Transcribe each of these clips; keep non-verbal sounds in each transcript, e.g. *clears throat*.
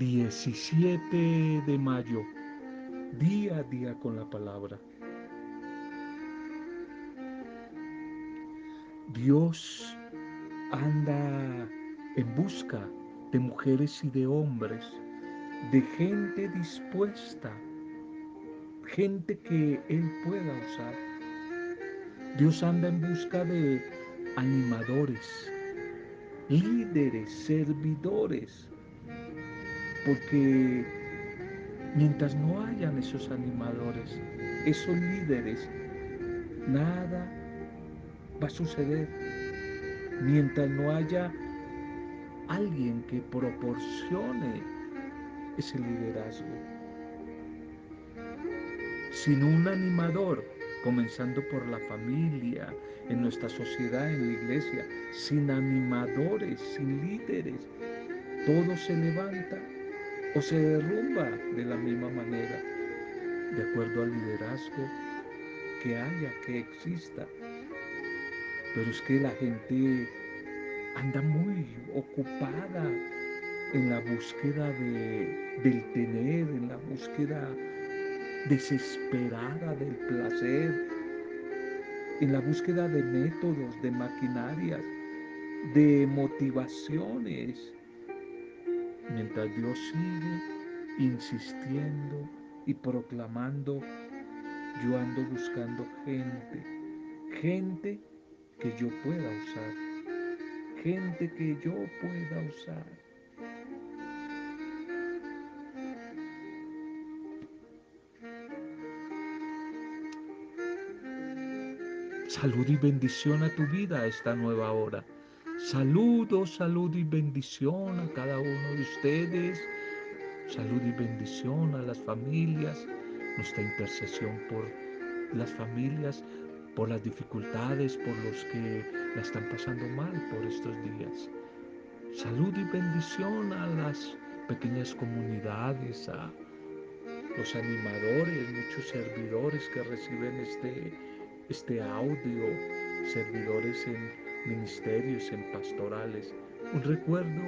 17 de mayo, día a día con la palabra. Dios anda en busca de mujeres y de hombres, de gente dispuesta, gente que Él pueda usar. Dios anda en busca de animadores, líderes, servidores, porque mientras no hayan esos animadores, esos líderes, nada va a suceder. Mientras no haya alguien que proporcione ese liderazgo. Sin un animador, comenzando por la familia, en nuestra sociedad, en la iglesia, sin animadores, sin líderes, todo se levanta o se derrumba de la misma manera, de acuerdo al liderazgo que haya, que exista. Pero es que la gente anda muy ocupada en la búsqueda de, del tener, en la búsqueda desesperada del placer, en la búsqueda de métodos, de maquinarias, de motivaciones, mientras Dios sigue insistiendo y proclamando, yo ando buscando gente, gente que yo pueda usar gente que yo pueda usar. Salud y bendición a tu vida a esta nueva hora. Saludos, salud y bendición a cada uno de ustedes. Salud y bendición a las familias. Nuestra intercesión por las familias, por las dificultades, por los que la están pasando mal por estos días. Salud y bendición a las pequeñas comunidades, a los animadores, muchos servidores que reciben este, este audio, servidores en ministerios, en pastorales. Un recuerdo,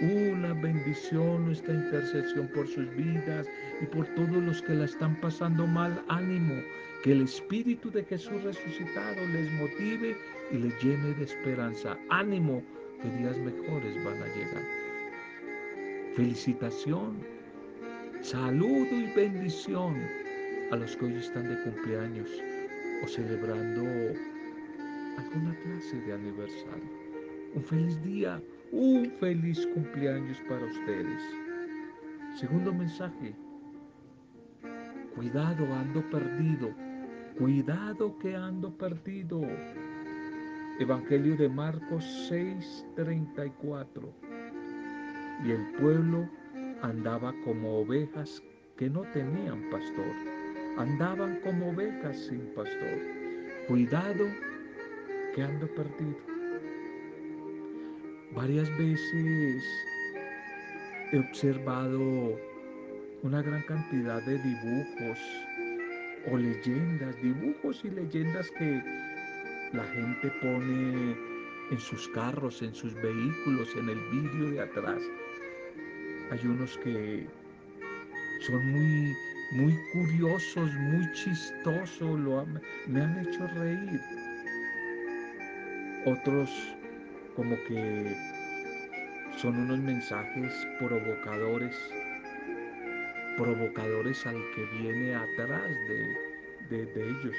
una bendición, nuestra intercesión por sus vidas y por todos los que la están pasando mal. Ánimo, que el Espíritu de Jesús resucitado les motive y les llene de esperanza. Ánimo, que días mejores van a llegar. Felicitación, saludo y bendición a los que hoy están de cumpleaños o celebrando alguna clase de aniversario. Un feliz día, un feliz cumpleaños para ustedes. Segundo mensaje, cuidado, ando perdido Cuidado que ando perdido. Evangelio de Marcos 6:34. Y el pueblo andaba como ovejas que no tenían pastor. Andaban como ovejas sin pastor. Cuidado que ando perdido. Varias veces he observado una gran cantidad de dibujos o leyendas, dibujos y leyendas que la gente pone en sus carros, en sus vehículos, en el vídeo de atrás. Hay unos que son muy, muy curiosos, muy chistosos, lo me han hecho reír. Otros como que son unos mensajes provocadores provocadores al que viene atrás de, ellos.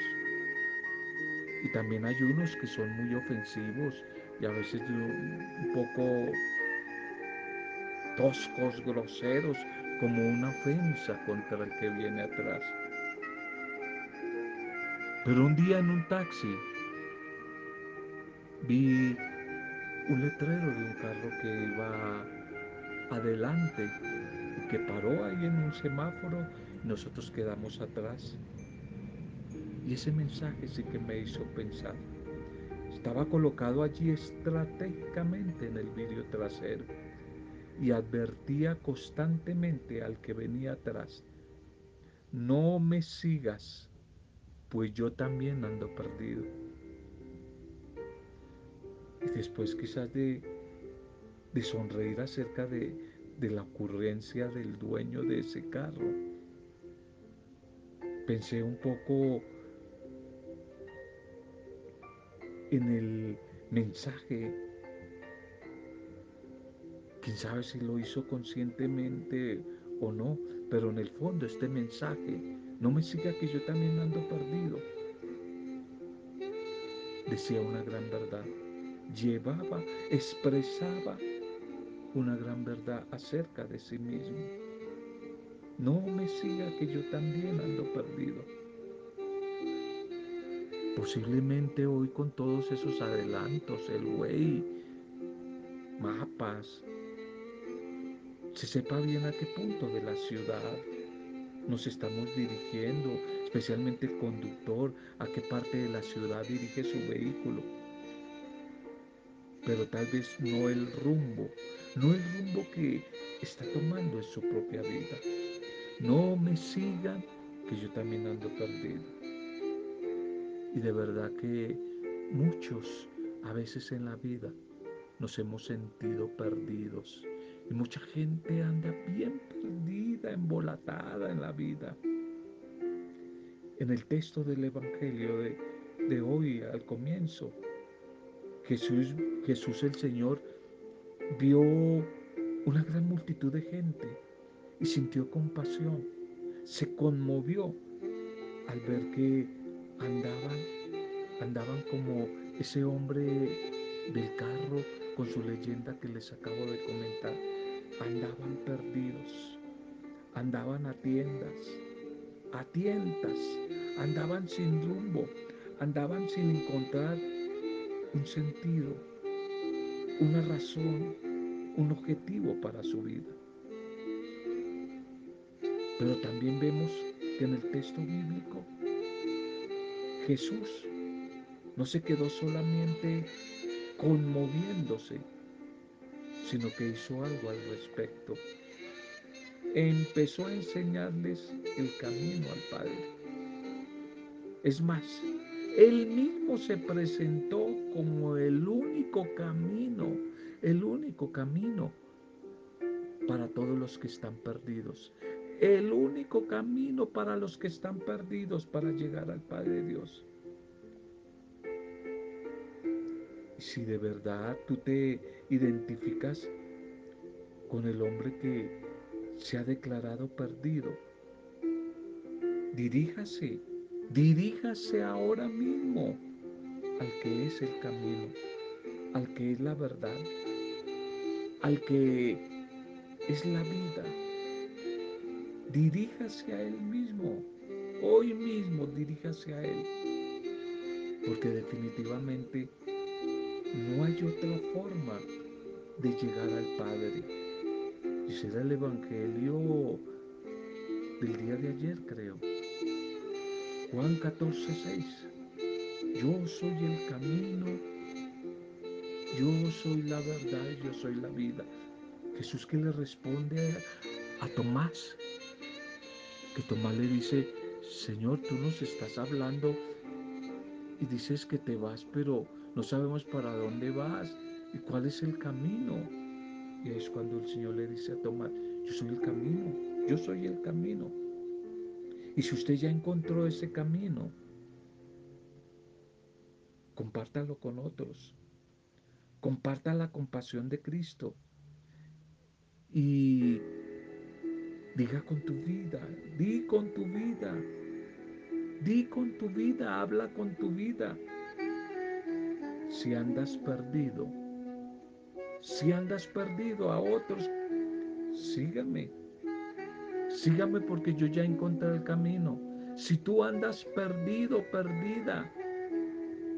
Y también hay unos que son muy ofensivos y a veces un poco toscos, groseros, como una ofensa contra el que viene atrás. Pero un día en un taxi vi un letrero de un carro que iba adelante que paró ahí en un semáforo y nosotros quedamos atrás. Y ese mensaje sí que me hizo pensar. Estaba colocado allí estratégicamente en el vídeo trasero y advertía constantemente al que venía atrás, no me sigas, pues yo también ando perdido. Y después quizás de, de sonreír acerca de, de la ocurrencia del dueño de ese carro. Pensé un poco en el mensaje. Quién sabe si lo hizo conscientemente o no, pero en el fondo este mensaje, no me siga que yo también ando perdido, decía una gran verdad, llevaba, expresaba una gran verdad acerca de sí mismo. No me siga que yo también ando perdido. Posiblemente hoy con todos esos adelantos, el way, mapas, se sepa bien a qué punto de la ciudad nos estamos dirigiendo, especialmente el conductor, a qué parte de la ciudad dirige su vehículo. Pero tal vez no el rumbo, no el rumbo que está tomando en su propia vida. No me sigan, que yo también ando perdido. Y de verdad que muchos a veces en la vida nos hemos sentido perdidos. Y mucha gente anda bien perdida, embolatada en la vida. En el texto del Evangelio de, de hoy, al comienzo, Jesús, Jesús el Señor vio una gran multitud de gente y sintió compasión. Se conmovió al ver que andaban, andaban como ese hombre del carro con su leyenda que les acabo de comentar. Andaban perdidos, andaban a tiendas, a tientas, andaban sin rumbo, andaban sin encontrar un sentido, una razón, un objetivo para su vida. Pero también vemos que en el texto bíblico Jesús no se quedó solamente conmoviéndose, sino que hizo algo al respecto. Empezó a enseñarles el camino al Padre. Es más, él mismo se presentó como el único camino, el único camino para todos los que están perdidos. El único camino para los que están perdidos para llegar al Padre Dios. si de verdad tú te identificas con el hombre que se ha declarado perdido, diríjase, diríjase ahora mismo al que es el camino, al que es la verdad, al que es la vida. Diríjase a Él mismo, hoy mismo diríjase a Él, porque definitivamente no hay otra forma de llegar al Padre. Y será el Evangelio del día de ayer, creo. Juan 14, 6. Yo soy el camino, yo soy la verdad, yo soy la vida. Jesús que le responde a, Tomás, que Tomás le dice, Señor, tú nos estás hablando y dices que te vas, pero no sabemos para dónde vas y cuál es el camino. Y es cuando el Señor le dice a Tomás, yo soy el camino, yo soy el camino. Y si usted ya encontró ese camino, compártalo con otros. Comparta la compasión de Cristo. Y diga con tu vida, di con tu vida, di con tu vida, habla con tu vida si andas perdido, si andas perdido a otros, sígame. Sígame porque yo ya encontré el camino. Si tú andas perdido, perdida,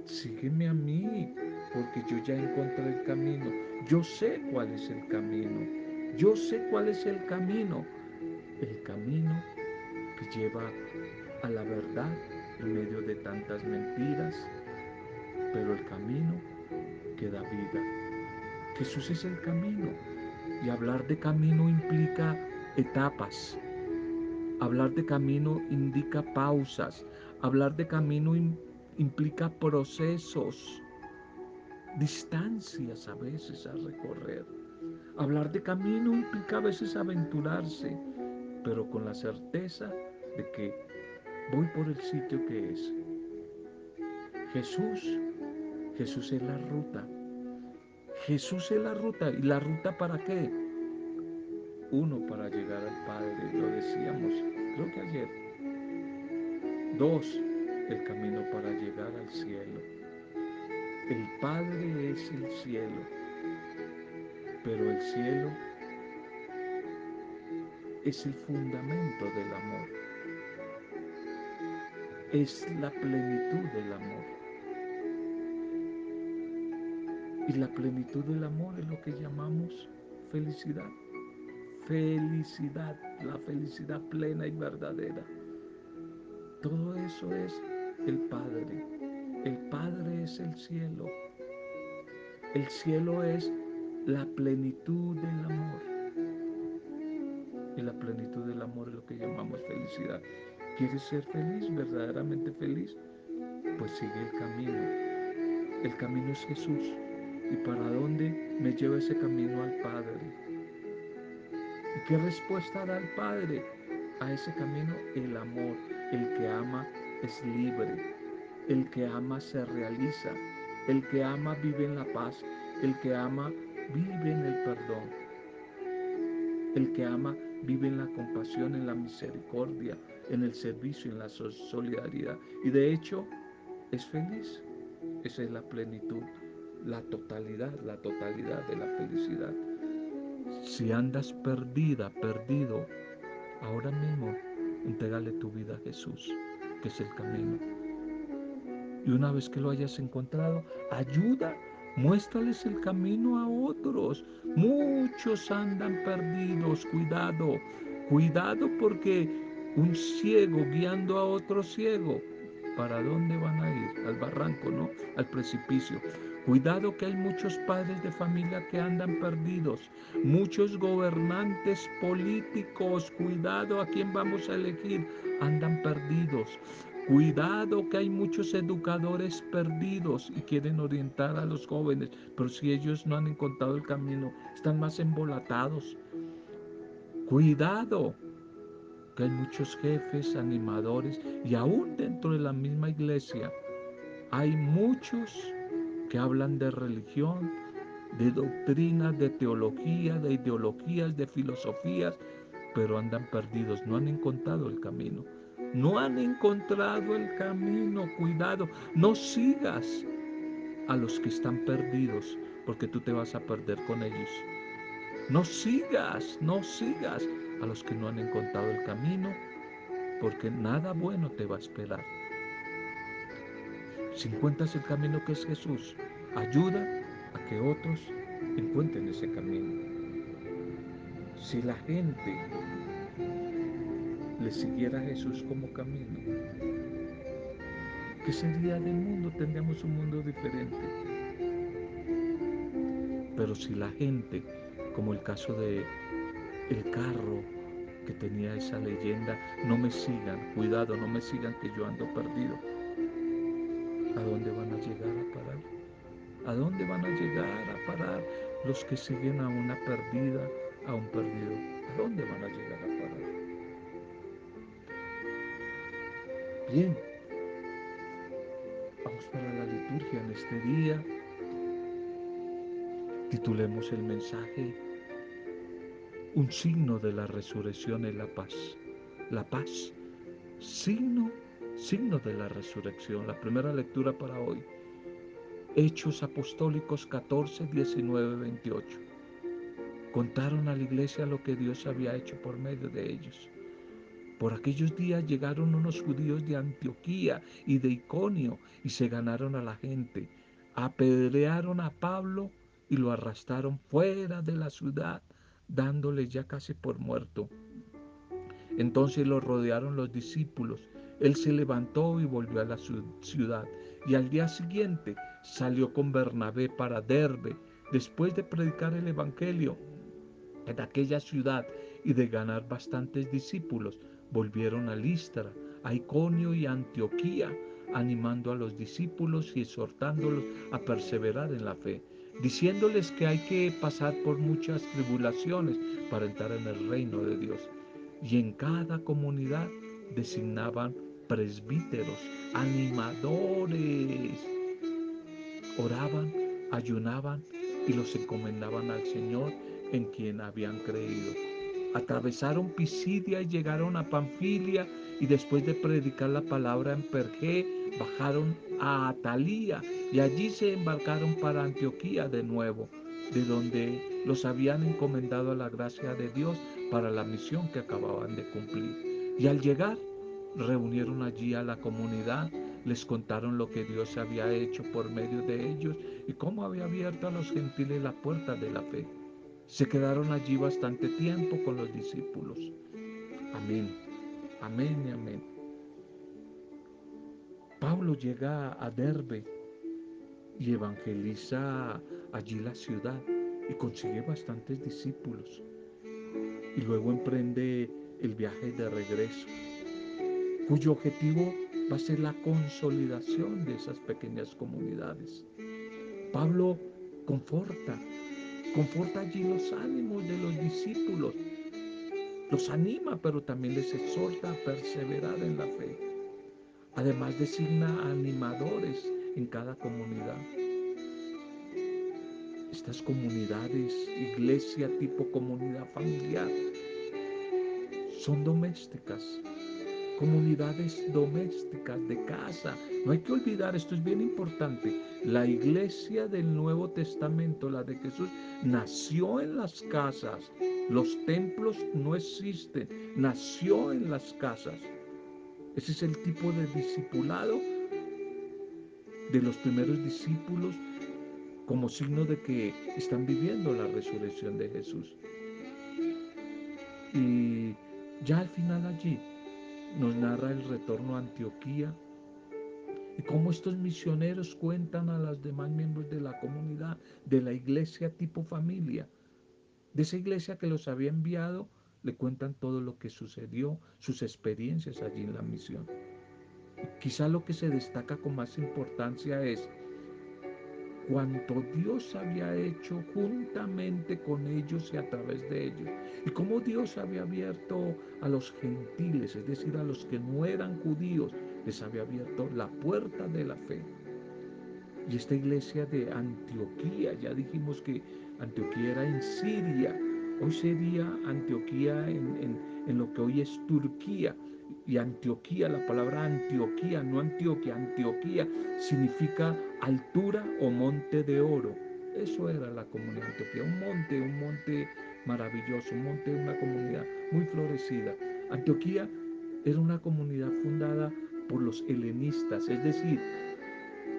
sígueme a mí porque yo ya encontré el camino. Yo sé cuál es el camino. Yo sé cuál es el camino. El camino que lleva a la verdad en medio de tantas mentiras, pero el camino que da vida. Jesús es el camino y hablar de camino implica etapas. Hablar de camino indica pausas. Hablar de camino implica procesos, distancias a veces a recorrer. Hablar de camino implica a veces aventurarse, pero con la certeza de que voy por el sitio que es. Jesús, Jesús es la ruta. Jesús es la ruta. ¿Y la ruta para qué? Uno, para llegar al Padre, lo decíamos, creo que ayer. Dos, el camino para llegar al cielo. El Padre es el cielo, pero el cielo es el fundamento del amor. Es la plenitud del amor. Y la plenitud del amor es lo que llamamos felicidad. Felicidad, la felicidad plena y verdadera. Todo eso es el Padre. El Padre es el cielo. El cielo es la plenitud del amor. Y la plenitud del amor es lo que llamamos felicidad. ¿Quieres ser feliz, verdaderamente feliz? Pues sigue el camino. El camino es Jesús. ¿Y para dónde me lleva ese camino al Padre? ¿Y qué respuesta da el Padre a ese camino? El amor. El que ama es libre. El que ama se realiza. El que ama vive en la paz. El que ama vive en el perdón. El que ama vive en la compasión, en la misericordia, en el servicio, en la solidaridad. Y de hecho es feliz. Esa es la plenitud, la totalidad, la totalidad de la felicidad. Si andas perdida, perdido, ahora mismo, entregale tu vida a Jesús, que es el camino. Y una vez que lo hayas encontrado, ayuda, muéstrales el camino a otros. Muchos andan perdidos, cuidado, cuidado porque un ciego guiando a otro ciego, ¿para dónde van a ir? Al barranco, ¿no? Al precipicio. Cuidado que hay muchos padres de familia que andan perdidos, muchos gobernantes políticos, cuidado a quién vamos a elegir, andan perdidos. Cuidado que hay muchos educadores perdidos y quieren orientar a los jóvenes, pero si ellos no han encontrado el camino, están más embolatados. Cuidado que hay muchos jefes, animadores y aún dentro de la misma iglesia hay muchos que hablan de religión, de doctrinas, de teología, de ideologías, de filosofías, pero andan perdidos, no han encontrado el camino. No han encontrado el camino, cuidado, no sigas a los que están perdidos, porque tú te vas a perder con ellos. No sigas, no sigas a los que no han encontrado el camino, porque nada bueno te va a esperar. Si encuentras el camino que es Jesús, ayuda a que otros encuentren ese camino. Si la gente le siguiera a Jesús como camino, ¿qué sería del mundo? Tendríamos un mundo diferente. Pero si la gente, como el caso de el carro que tenía esa leyenda, no me sigan, cuidado, no me sigan que yo ando perdido. ¿A dónde van a llegar a parar? ¿A dónde van a llegar a parar los que siguen a una perdida, a un perdido? ¿A dónde van a llegar a parar? Bien, vamos para la liturgia en este día. Titulemos el mensaje Un signo de la resurrección es la paz. La paz, signo signo de la resurrección. La primera lectura para hoy. Hechos Apostólicos 14, 19, 28. Contaron a la iglesia lo que Dios había hecho por medio de ellos. Por aquellos días llegaron unos judíos de Antioquía y de Iconio y se ganaron a la gente. Apedrearon a Pablo y lo arrastraron fuera de la ciudad, dándole ya casi por muerto. Entonces lo rodearon los discípulos él se levantó y volvió a la ciudad y al día siguiente salió con Bernabé para Derbe después de predicar el Evangelio en aquella ciudad y de ganar bastantes discípulos. Volvieron a Listra, a Iconio y a Antioquía, animando a los discípulos y exhortándolos a perseverar en la fe. diciéndoles que hay que pasar por muchas tribulaciones para entrar en el reino de Dios. Y en cada comunidad designaban presbíteros, animadores. Oraban, ayunaban y los encomendaban al Señor en quien habían creído. Atravesaron Pisidia y llegaron a Panfilia y después de predicar la palabra en Pergé, bajaron a Atalía y allí se embarcaron para Antioquía de nuevo, de donde los habían encomendado a la gracia de Dios para la misión que acababan de cumplir. Y al llegar, reunieron allí a la comunidad, les contaron lo que Dios había hecho por medio de ellos y cómo había abierto a los gentiles la puerta de la fe. Se quedaron allí bastante tiempo con los discípulos. Amén, amén y amén. Pablo llega a Derbe y evangeliza allí la ciudad y consigue bastantes discípulos. Y luego emprende el viaje de regreso, cuyo objetivo va a ser la consolidación de esas pequeñas comunidades. Pablo conforta, conforta allí los ánimos de los discípulos, los anima, pero también les exhorta a perseverar en la fe. Además designa animadores en cada comunidad. Estas comunidades, iglesia tipo comunidad familiar, son domésticas, comunidades domésticas de casa. No hay que olvidar, esto es bien importante, la iglesia del Nuevo Testamento, la de Jesús, nació en las casas. Los templos no existen, nació en las casas. Ese es el tipo de discipulado de los primeros discípulos como signo de que están viviendo la resurrección de Jesús. Y ya al final allí nos narra el retorno a Antioquía y cómo estos misioneros cuentan a los demás miembros de la comunidad, de la iglesia tipo familia, de esa iglesia que los había enviado, le cuentan todo lo que sucedió, sus experiencias allí en la misión. quizá lo que se destaca con más importancia es cuanto Dios había hecho juntamente con ellos y a través de ellos. Y cómo Dios había abierto a los gentiles, es decir, a los que no eran judíos, les había abierto la puerta de la fe. Y esta iglesia de Antioquía, ya dijimos que Antioquía era en Siria, hoy sería Antioquía en, en lo que hoy es Turquía. Y Antioquía, la palabra Antioquía, no Antioquia, Antioquía significa altura o monte de oro. Eso era la comunidad de Antioquía, un monte, un monte maravilloso, un monte, una comunidad muy florecida. Antioquía era una comunidad fundada por los helenistas, es decir,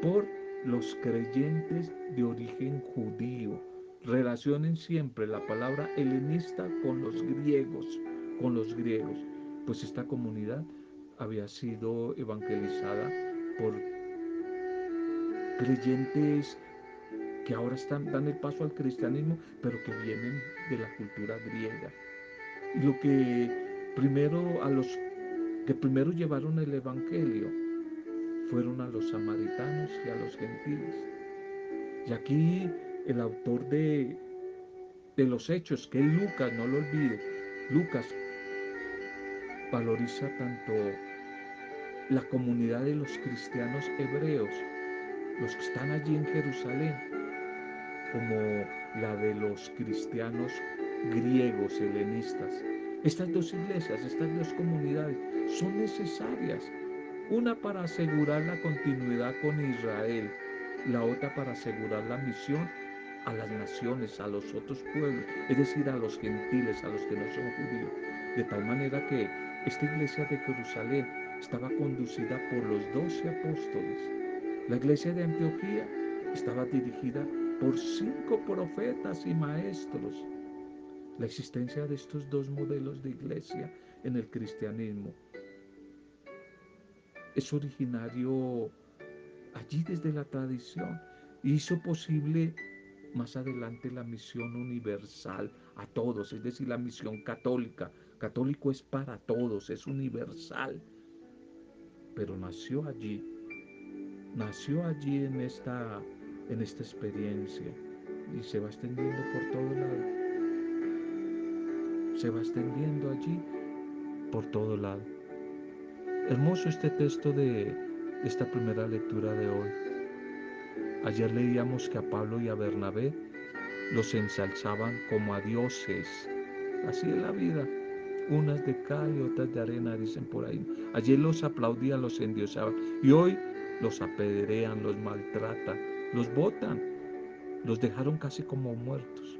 por los creyentes de origen judío. Relacionen siempre la palabra helenista con los griegos, con los griegos pues esta comunidad había sido evangelizada por creyentes que ahora están, dan el paso al cristianismo, pero que vienen de la cultura griega. Y lo que primero a los que primero llevaron el evangelio fueron a los samaritanos y a los gentiles. Y aquí el autor de, de los hechos, que es Lucas, no lo olvide, Lucas valoriza tanto la comunidad de los cristianos hebreos, los que están allí en Jerusalén, como la de los cristianos griegos, helenistas. Estas dos iglesias, estas dos comunidades son necesarias, una para asegurar la continuidad con Israel, la otra para asegurar la misión a las naciones, a los otros pueblos, es decir, a los gentiles, a los que no son judíos. De tal manera que esta iglesia de Jerusalén estaba conducida por los doce apóstoles. La iglesia de Antioquía estaba dirigida por cinco profetas y maestros. La existencia de estos dos modelos de iglesia en el cristianismo es originario allí desde la tradición y hizo posible más adelante la misión universal a todos, es decir, la misión católica, Católico es para todos, es universal. Pero nació allí, nació allí en esta, en esta experiencia. y se va extendiendo por todo lado. Se va extendiendo allí por todo lado. Hermoso este texto de esta primera lectura de hoy. Ayer leíamos que a Pablo y a Bernabé los ensalzaban como a dioses. Así es la vida. Unas de cal y otras de arena, dicen por ahí. Ayer los aplaudían, los endiosaban. Y hoy los apedrean, los maltratan, los botan, los dejaron casi como muertos.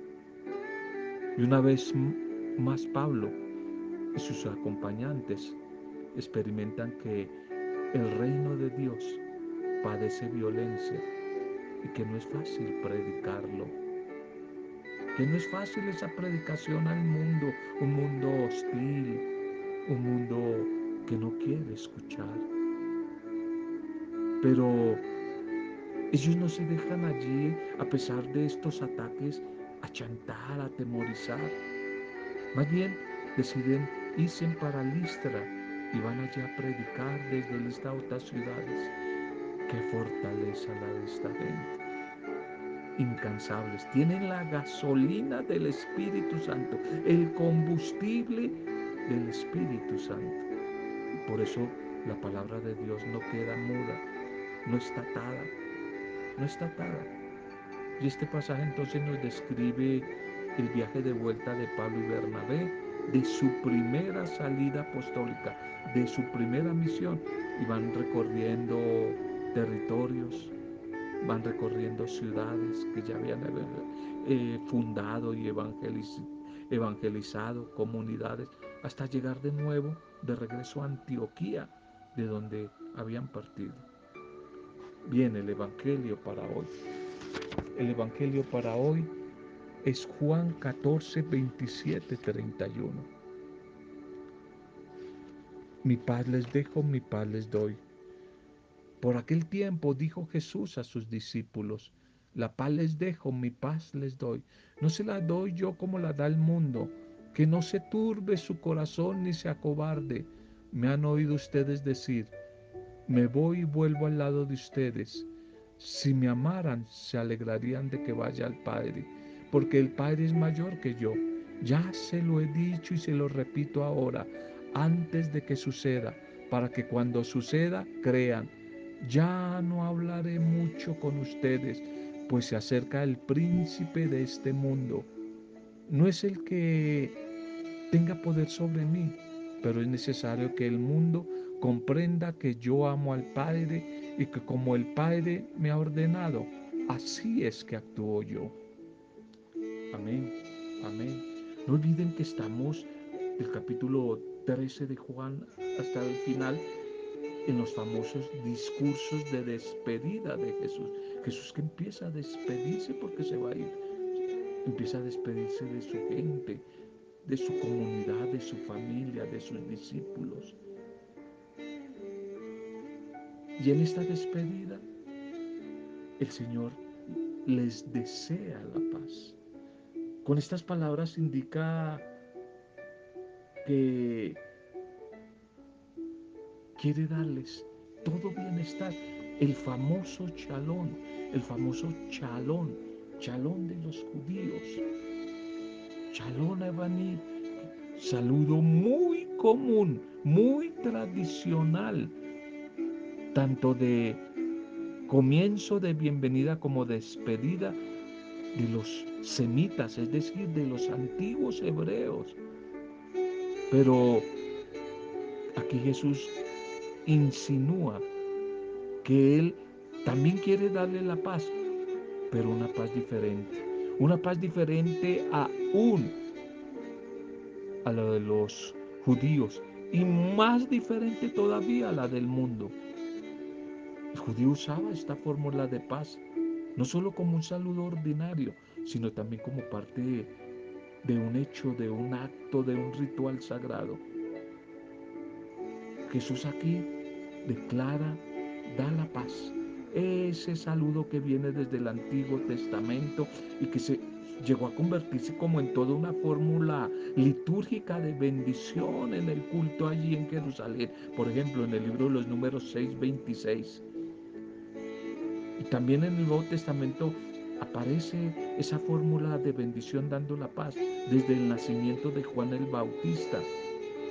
Y una vez más Pablo y sus acompañantes experimentan que el reino de Dios padece violencia y que no es fácil predicarlo. Que no es fácil esa predicación al mundo, un mundo hostil, un mundo que no quiere escuchar. Pero ellos no se dejan allí a pesar de estos ataques a chantar, a atemorizar. Más bien deciden irse para Listra y van allá a predicar desde Listra a otras ciudades. Qué fortaleza la de esta gente. Incansables. Tienen la gasolina del Espíritu Santo, el combustible del Espíritu Santo. Por eso la palabra de Dios no queda muda, no está atada, no está atada. Y este pasaje entonces nos describe el viaje de vuelta de Pablo y Bernabé, de su primera salida apostólica, de su primera misión. Y van recorriendo territorios, van recorriendo ciudades que ya habían eh, fundado y evangelizado, comunidades, hasta llegar de nuevo de regreso a Antioquía, de donde habían partido. Viene el Evangelio para hoy. El Evangelio para hoy es Juan 14, 27, 31. Mi paz les dejo, mi paz les doy. Por aquel tiempo dijo Jesús a sus discípulos, la paz les dejo, mi paz les doy. No se la doy yo como la da el mundo, que no se turbe su corazón ni se acobarde. Me han oído ustedes decir, me voy y vuelvo al lado de ustedes. Si me amaran, se alegrarían de que vaya al Padre, porque el Padre es mayor que yo. Ya se lo he dicho y se lo repito ahora, antes de que suceda, para que cuando suceda crean. Ya no hablaré mucho con ustedes, pues se acerca el príncipe de este mundo. No es el que tenga poder sobre mí, pero es necesario que el mundo comprenda que yo amo al Padre y que como el Padre me ha ordenado, así es que actúo yo. Amén, amén. No olviden que estamos el capítulo 13 de Juan hasta el final en los famosos discursos de despedida de Jesús. Jesús que empieza a despedirse porque se va a ir. Empieza a despedirse de su gente, de su comunidad, de su familia, de sus discípulos. Y en esta despedida, el Señor les desea la paz. Con estas palabras indica que quiere darles todo bienestar, el famoso chalón, el famoso chalón, chalón de los judíos. Chalón Evanir, saludo muy común, muy tradicional tanto de comienzo de bienvenida como despedida de los semitas, es decir, de los antiguos hebreos. Pero aquí Jesús insinúa que Él también quiere darle la paz, pero una paz diferente. Una paz diferente aún a la de los judíos y más diferente todavía a la del mundo. El judío usaba esta fórmula de paz, no solo como un saludo ordinario, sino también como parte de, un hecho, de un acto, de un ritual sagrado. Jesús aquí declara, da la paz. Ese saludo que viene desde el Antiguo Testamento y que se llegó a convertirse como en toda una fórmula litúrgica de bendición en el culto allí en Jerusalén. Por ejemplo, en el libro de los números 6, 26. También en el Nuevo Testamento aparece esa fórmula de bendición dando la paz desde el nacimiento de Juan el Bautista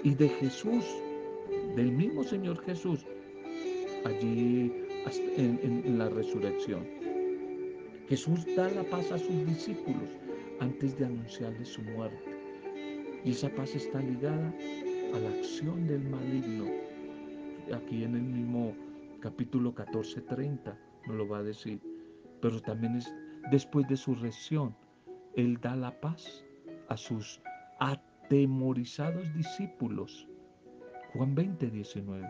y de Jesús, del mismo Señor Jesús, allí en, la resurrección. Jesús da la paz a sus discípulos antes de anunciarles su muerte. Y esa paz está ligada a la acción del maligno. Aquí en el mismo capítulo 14, 30 nos lo va a decir. Pero también es después de su resurrección. Él da la paz a sus atemorizados discípulos. Juan 20, 19.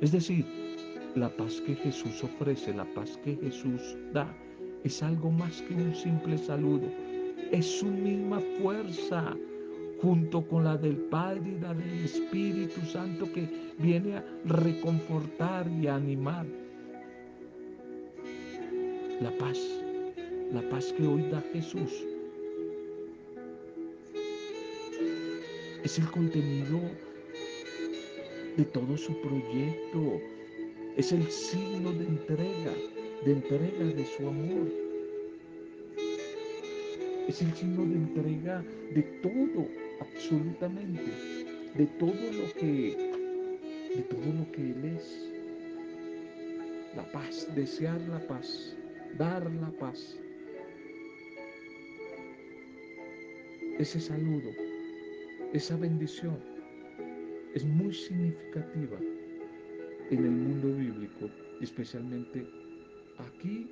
Es decir, la paz que Jesús ofrece, la paz que Jesús da, es algo más que un simple saludo. Es su misma fuerza junto con la del Padre y la del Espíritu Santo que viene a reconfortar y a animar. La paz, la paz que hoy da Jesús, es el contenido de todo su proyecto, es el signo de entrega, de entrega de su amor. Es el signo de entrega de todo, absolutamente, de todo lo que, de todo lo que Él es. La paz, desear la paz, dar la paz. Ese saludo, esa bendición es muy significativa en el mundo bíblico, especialmente aquí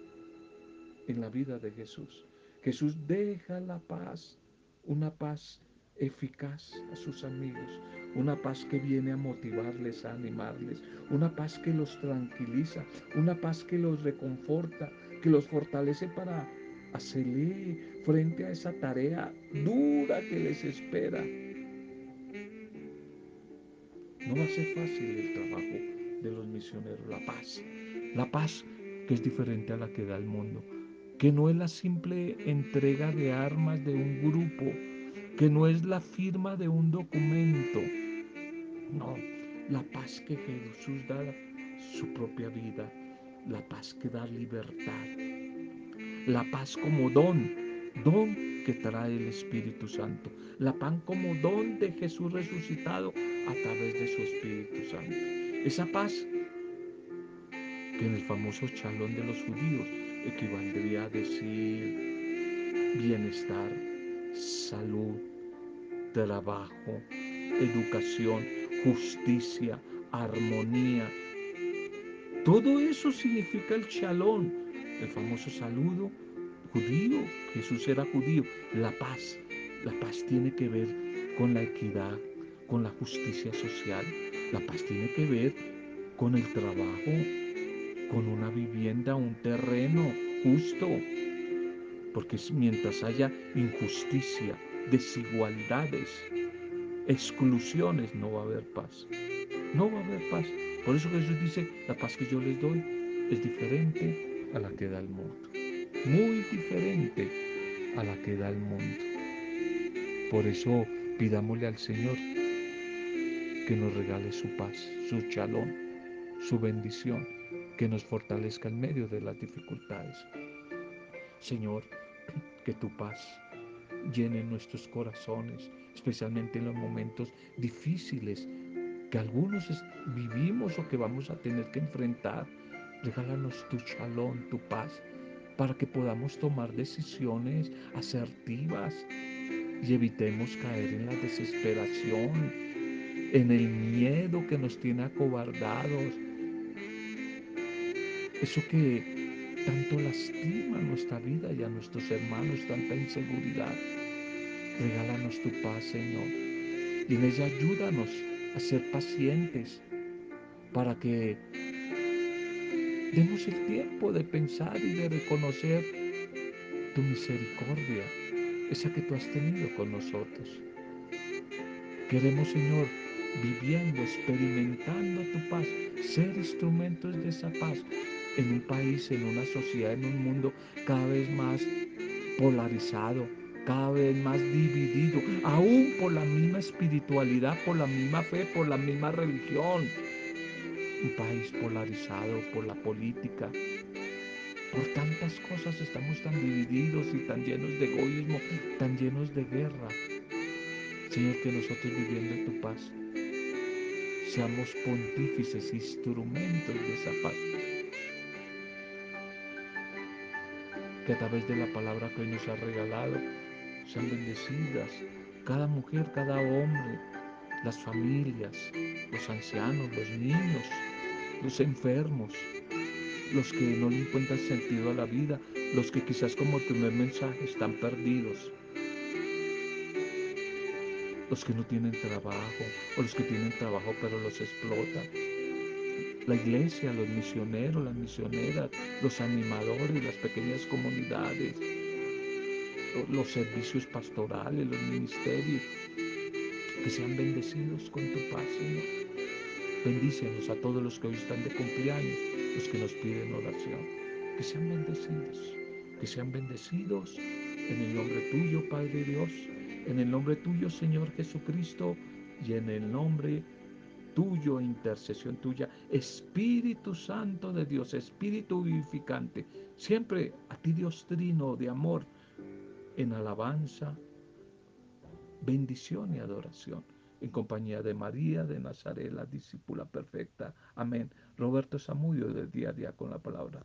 en la vida de Jesús. Jesús deja la paz, una paz eficaz a sus amigos, una paz que viene a motivarles, a animarles, una paz que los tranquiliza, una paz que los reconforta, que los fortalece para hacerle frente a esa tarea dura que les espera. No va a ser fácil el trabajo de los misioneros, la paz, la paz que es diferente a la que da el mundo, que no es la simple entrega de armas de un grupo, que no es la firma de un documento, no, la paz que Jesús da su propia vida, la paz que da libertad, la paz como don, don que trae el Espíritu Santo, la paz como don de Jesús resucitado a través de su Espíritu Santo. Esa paz que en el famoso chalón de los judíos equivaldría a decir bienestar, salud, trabajo, educación, justicia, armonía. Todo eso significa el chalón, el famoso saludo judío. Jesús era judío. La paz, la paz tiene que ver con la equidad, con la justicia social. La paz tiene que ver con el trabajo, con una vivienda, un terreno justo. Porque mientras haya injusticia, desigualdades, exclusiones, no va a haber paz. No va a haber paz. Por eso Jesús dice, la paz que yo les doy es diferente a la que da el mundo. Muy diferente a la que da el mundo. Por eso pidámosle al Señor que nos regale su paz, su chalón, su bendición, que nos fortalezca en medio de las dificultades. Señor, *clears throat* que tu paz llene nuestros corazones, especialmente en los momentos difíciles que algunos vivimos o que vamos a tener que enfrentar. Regálanos tu shalom, tu paz, para que podamos tomar decisiones asertivas y evitemos caer en la desesperación, en el miedo que nos tiene acobardados. Eso que tanto lastima nuestra vida y a nuestros hermanos, tanta inseguridad. Regálanos tu paz, Señor. Y en ella ayúdanos a ser pacientes para que demos el tiempo de pensar y de reconocer tu misericordia, esa que tú has tenido con nosotros. Queremos, Señor, viviendo, experimentando tu paz, ser instrumentos de esa paz en un país, en una sociedad, en un mundo cada vez más polarizado, cada vez más dividido, aún por la misma espiritualidad, por la misma fe, por la misma religión. Un país polarizado por la política, Por tantas cosas estamos tan divididos y tan llenos de egoísmo, tan llenos de guerra. Señor, que nosotros viviendo tu paz seamos pontífices, instrumentos de esa paz. Que a través de la palabra que hoy nos ha regalado sean bendecidas cada mujer, cada hombre, las familias, los ancianos, los niños, los enfermos, los que no le encuentran sentido a la vida, los que quizás como el primer mensaje están perdidos, los que no tienen trabajo o los que tienen trabajo pero los explotan. La iglesia, los misioneros, las misioneras, los animadores, las pequeñas comunidades, los servicios pastorales, los ministerios, que sean bendecidos con tu paz, Señor. Bendícenos a todos los que hoy están de cumpleaños, los que nos piden oración. Que sean bendecidos, que sean bendecidos en el nombre tuyo, Padre Dios, en el nombre tuyo, Señor Jesucristo, y en el nombre tuyo, intercesión tuya, Espíritu Santo de Dios, Espíritu vivificante, siempre a ti Dios Trino de amor, en alabanza, bendición y adoración, en compañía de María de Nazaret, la discípula perfecta. Amén. Roberto Samudio del día a día con la palabra.